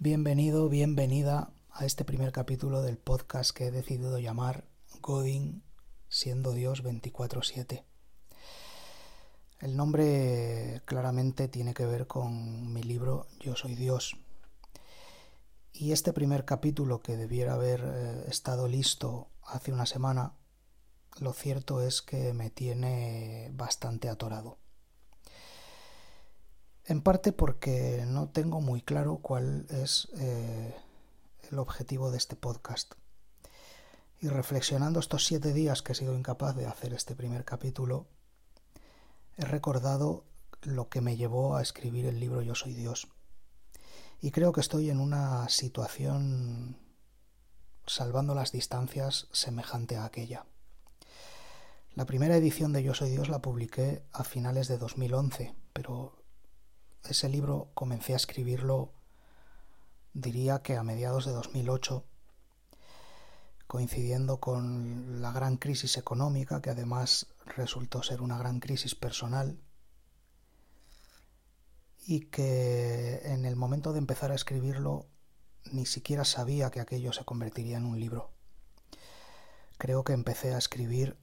Bienvenido, bienvenida a este primer capítulo del podcast que he decidido llamar Godin siendo Dios 24/7. El nombre claramente tiene que ver con mi libro Yo soy Dios. Y este primer capítulo que debiera haber eh, estado listo hace una semana, lo cierto es que me tiene bastante atorado. En parte porque no tengo muy claro cuál es eh, el objetivo de este podcast. Y reflexionando estos siete días que he sido incapaz de hacer este primer capítulo, he recordado lo que me llevó a escribir el libro Yo soy Dios. Y creo que estoy en una situación, salvando las distancias, semejante a aquella. La primera edición de Yo soy Dios la publiqué a finales de 2011, pero ese libro comencé a escribirlo, diría que a mediados de 2008, coincidiendo con la gran crisis económica, que además resultó ser una gran crisis personal, y que en el momento de empezar a escribirlo ni siquiera sabía que aquello se convertiría en un libro. Creo que empecé a escribir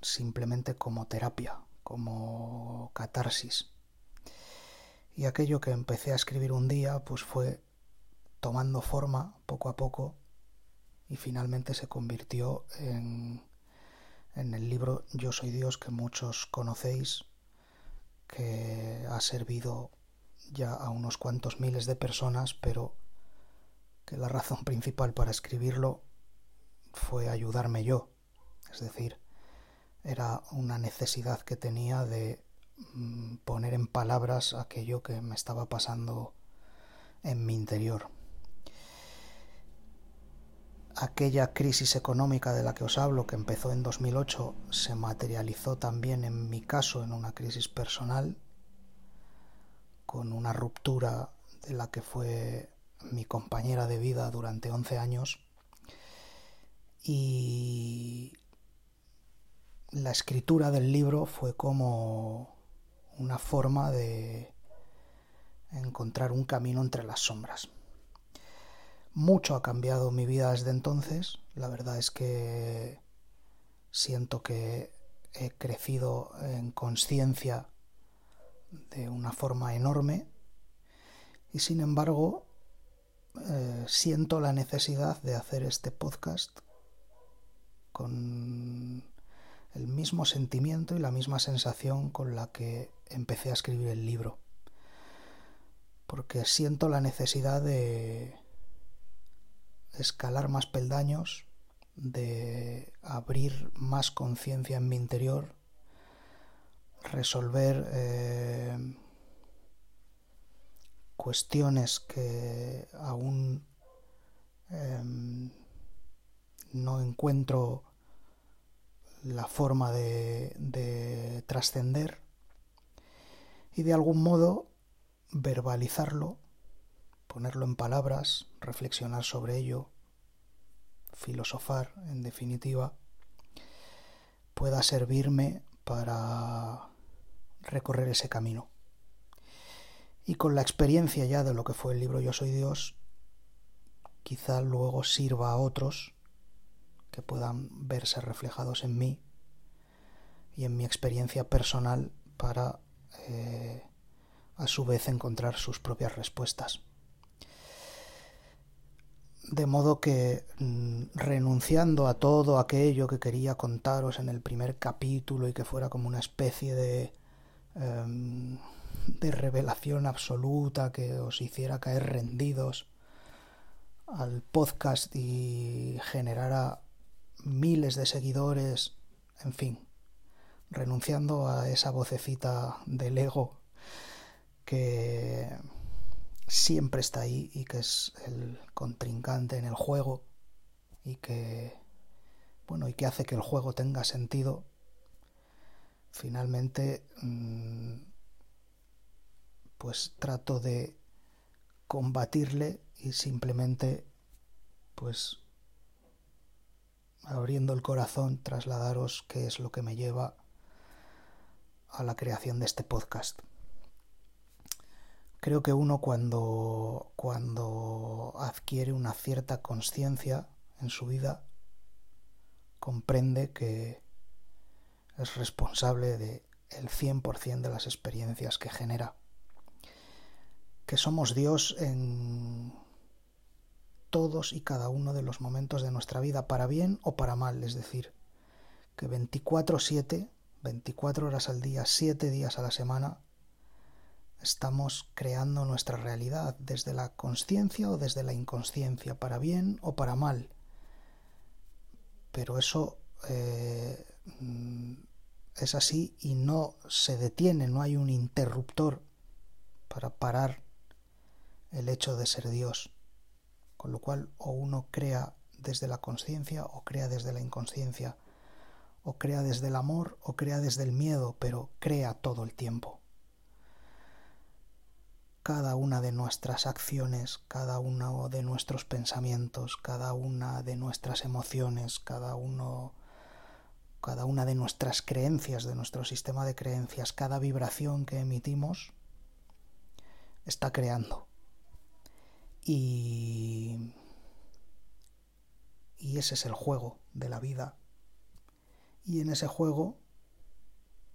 simplemente como terapia, como catarsis y aquello que empecé a escribir un día pues fue tomando forma poco a poco y finalmente se convirtió en, en el libro Yo soy Dios que muchos conocéis, que ha servido ya a unos cuantos miles de personas, pero que la razón principal para escribirlo fue ayudarme yo. Es decir, era una necesidad que tenía de poner en palabras aquello que me estaba pasando en mi interior. Aquella crisis económica de la que os hablo, que empezó en 2008, se materializó también en mi caso en una crisis personal, con una ruptura de la que fue mi compañera de vida durante 11 años. Y la escritura del libro fue como forma de encontrar un camino entre las sombras. Mucho ha cambiado mi vida desde entonces. La verdad es que siento que he crecido en conciencia de una forma enorme y sin embargo eh, siento la necesidad de hacer este podcast con el mismo sentimiento y la misma sensación con la que empecé a escribir el libro. Porque siento la necesidad de escalar más peldaños, de abrir más conciencia en mi interior, resolver eh, cuestiones que aún em, no encuentro la forma de, trascender y de algún modo verbalizarlo, ponerlo en palabras, reflexionar sobre ello, filosofar, en definitiva, pueda servirme para recorrer ese camino. Y con la experiencia ya de lo que fue el libro Yo Soy Dios, quizá luego sirva a otros que puedan verse reflejados en mí y en mi experiencia personal para eh, a su vez encontrar sus propias respuestas. De modo que mm, renunciando a todo aquello que quería contaros en el primer capítulo y que fuera como una especie de, em, de revelación absoluta que os hiciera caer rendidos al podcast y generara miles de seguidores, en fin, renunciando a esa vocecita del ego que siempre está ahí y que es el contrincante en el juego y que bueno y que hace que el juego tenga sentido finalmente mm, pues trato de combatirle y simplemente pues abriendo el corazón, trasladaros qué es lo que me lleva a la creación de este podcast. creo que uno cuando, cuando adquiere una cierta conciencia en su vida, comprende que es responsable de el 100% de las experiencias que genera. Que somos Dios en todos y cada uno de los momentos de nuestra vida, para bien o para mal, es decir, que 24/7, 24 horas al día, 7 días a la semana, estamos creando nuestra realidad desde la conciencia o desde la inconsciencia, para bien o para mal. Pero eso eh, es así y no se detiene, no hay un interruptor para parar el hecho de ser Dios. Con lo cual o uno crea desde la conciencia o crea desde la inconsciencia, o crea desde el amor o crea desde el miedo, pero crea todo el tiempo. Cada una de nuestras acciones, cada uno de nuestros pensamientos, cada una de nuestras emociones, cada uno cada una de nuestras creencias, de nuestro sistema de creencias, cada vibración que emitimos, está creando. Y, y ese es el juego de la vida. Y en ese juego,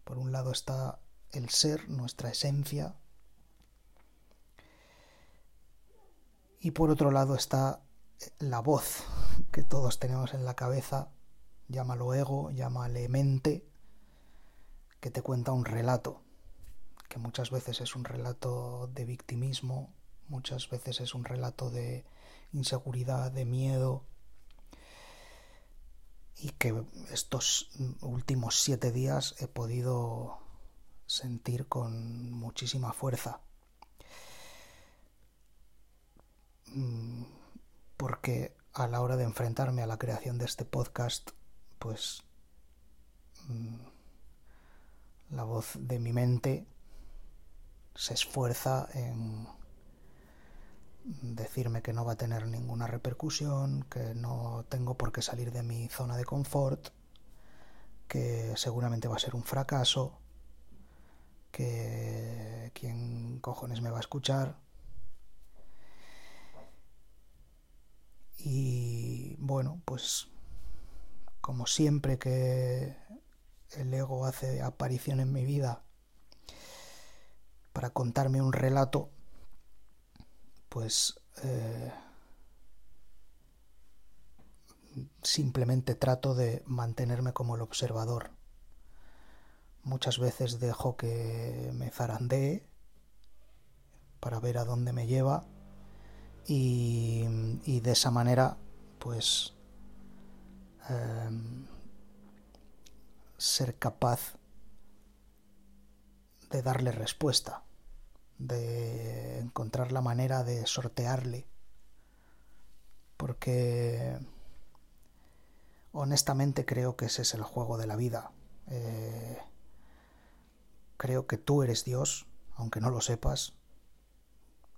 por un lado está el ser, nuestra esencia, y por otro lado está la voz que todos tenemos en la cabeza llámalo ego, llámale mente, que te cuenta un relato, que muchas veces es un relato de victimismo, muchas veces es un relato de inseguridad, de miedo, y que estos últimos siete días he podido sentir con muchísima fuerza. Mm, porque a la hora de enfrentarme a la creación de este podcast pues mm, la voz de mi mente se esfuerza en decirme que no va a tener ninguna repercusión, que no tengo por qué salir de mi zona de confort, que seguramente va a ser un fracaso, que quién cojones me va a escuchar. Y bueno, pues como siempre que el ego hace aparición en mi vida para contarme un relato, pues eh, simplemente trato de mantenerme como el observador. Muchas veces dejo que me zarandee para ver a dónde me lleva y, y de esa manera pues Em, ser capaz de darle respuesta, de encontrar la manera de sortearle, porque honestamente creo que ese es el juego de la vida. Eh, creo que tú eres Dios, aunque no lo sepas,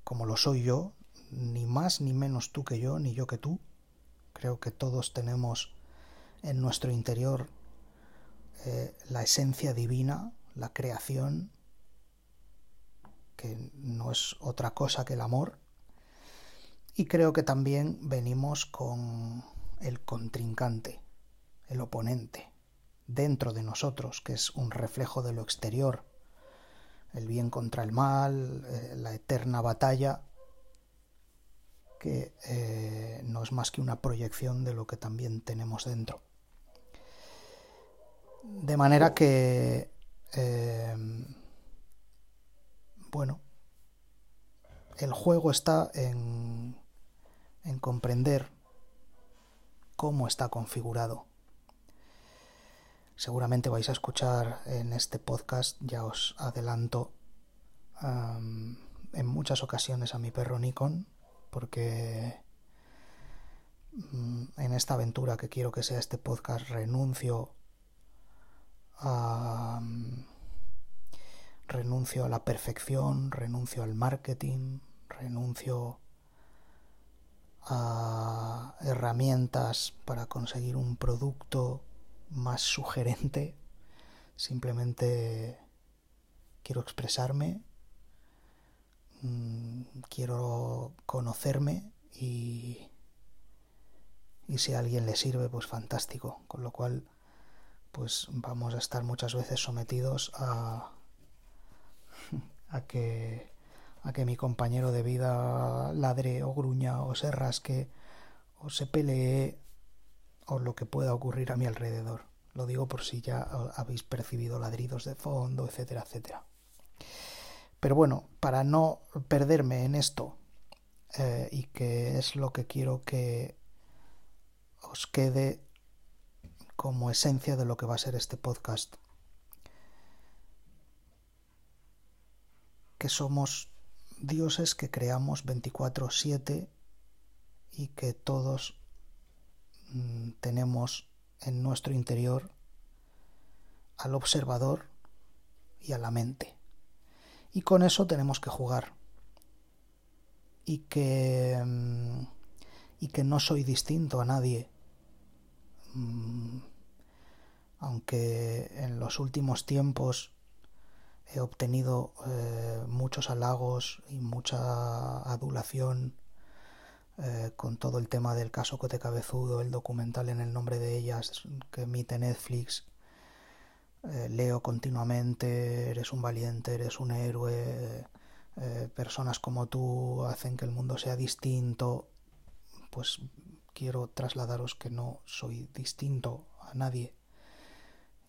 como lo soy yo, ni más ni menos tú que yo, ni yo que tú. Creo que todos tenemos en nuestro interior eh, la esencia divina, la creación, que no es otra cosa que el amor. Y creo que también venimos con el contrincante, el oponente, dentro de nosotros, que es un reflejo de lo exterior, el bien contra el mal, eh, la eterna batalla, que eh, no es más que una proyección de lo que también tenemos dentro. De manera que, eh, bueno, el juego está en, en comprender cómo está configurado. Seguramente vais a escuchar en este podcast, ya os adelanto, en muchas ocasiones a mi perro Nikon, porque mm, en esta aventura que quiero que sea este podcast renuncio renuncio a la perfección, renuncio al marketing, renuncio a herramientas para conseguir un producto más sugerente. Simplemente quiero expresarme, mm, quiero conocerme y, y si a alguien le sirve, pues fantástico. Con lo cual, pues vamos a estar muchas veces sometidos a, a que a que mi compañero de vida ladre o gruña o se rasque o se pelee o lo que pueda ocurrir a mi alrededor. Lo digo por si ya habéis percibido ladridos de fondo, etcétera, etcétera. Pero bueno, para no perderme en esto eh, y que es lo que quiero que os quede como esencia de lo que va a ser este podcast, que somos dioses que creamos 24/7 y que todos mm, tenemos en nuestro interior al observador y a la mente. Y con eso tenemos que jugar. Y que, mm, y que no soy distinto a nadie. Mm, aunque en los últimos tiempos he obtenido eh, muchos halagos y mucha adulación eh, con todo el tema del caso Cote Cabezudo, el documental en el nombre de ellas que emite Netflix. Eh, leo continuamente, eres un valiente, eres un héroe, personas como tú hacen que el mundo sea distinto. Pues quiero trasladaros que no soy distinto a nadie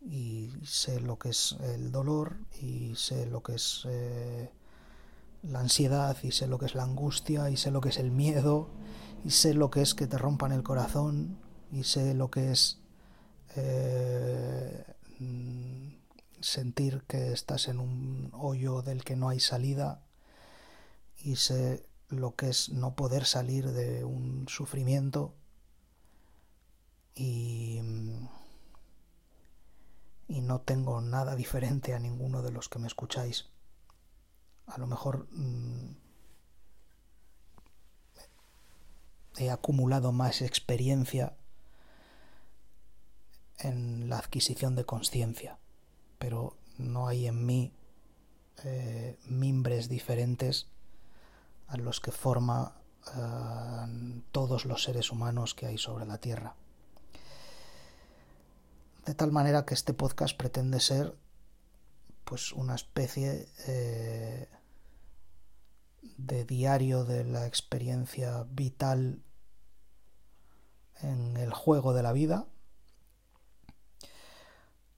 y sé lo que es el dolor y sé lo que es eh, la ansiedad y sé lo que es la angustia y sé lo que es el miedo y sé lo que es que te rompan el corazón y sé lo que es eh, sentir que estás en un hoyo del que no hay salida y sé lo que es no poder salir de un sufrimiento y y no tengo nada diferente a ninguno de los que me escucháis. A lo mejor mm, he acumulado más experiencia en la adquisición de conciencia, pero no hay en mí eh, mimbres diferentes a los que forma eh, todos los seres humanos que hay sobre la Tierra. De tal manera que este podcast pretende ser pues una especie eh, de diario de la experiencia vital en el juego de la vida.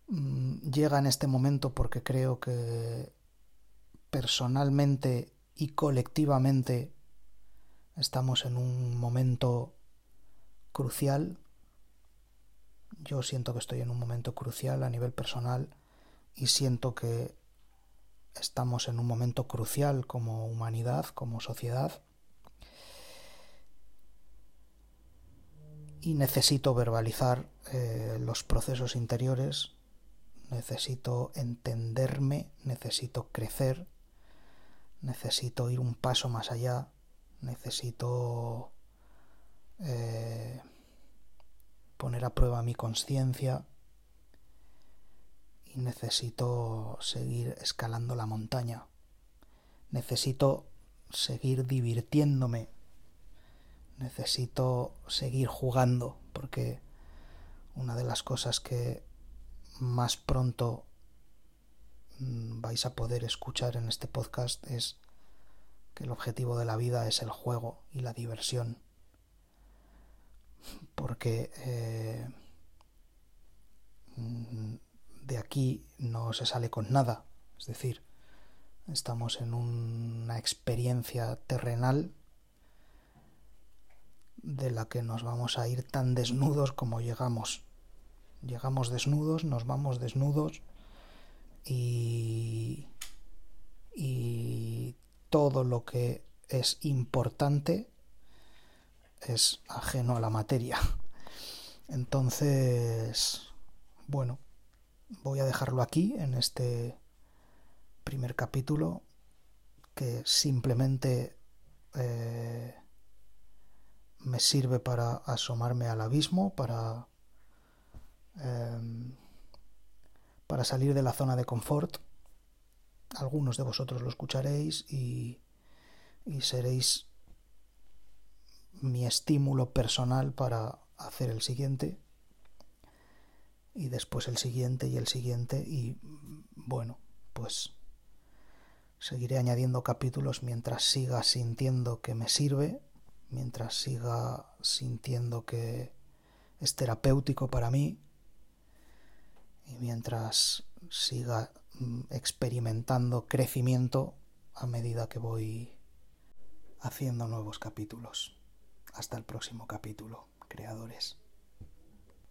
Mm, llega en este momento porque creo que personalmente y colectivamente estamos en un momento crucial yo siento que estoy en un momento crucial a nivel personal y siento que estamos en un momento crucial como humanidad, como sociedad. Y necesito verbalizar eh, los procesos interiores, necesito entenderme, necesito crecer, necesito ir un paso más allá, necesito eh, poner a prueba mi conciencia y necesito seguir escalando la montaña. Necesito seguir divirtiéndome. Necesito seguir jugando porque una de las cosas que más pronto mm, vais a poder escuchar en este podcast es que el objetivo de la vida es el juego y la diversión porque eh, de aquí no se sale con nada, es decir, estamos en una experiencia terrenal de la que nos vamos a ir tan desnudos como llegamos. Llegamos desnudos, nos vamos desnudos y, y todo lo que es importante es ajeno a la materia. Entonces, bueno, voy a dejarlo aquí en este primer capítulo que simplemente eh, me sirve para asomarme al abismo, para, em, para salir de la zona de confort. Algunos de vosotros lo escucharéis y, y seréis mi estímulo personal para hacer el siguiente y después el siguiente y el siguiente y bueno, pues seguiré añadiendo capítulos mientras siga sintiendo que me sirve, mientras siga sintiendo que es terapéutico para mí y mientras siga mm, experimentando crecimiento a medida que voy haciendo nuevos capítulos. Hasta el próximo capítulo, creadores.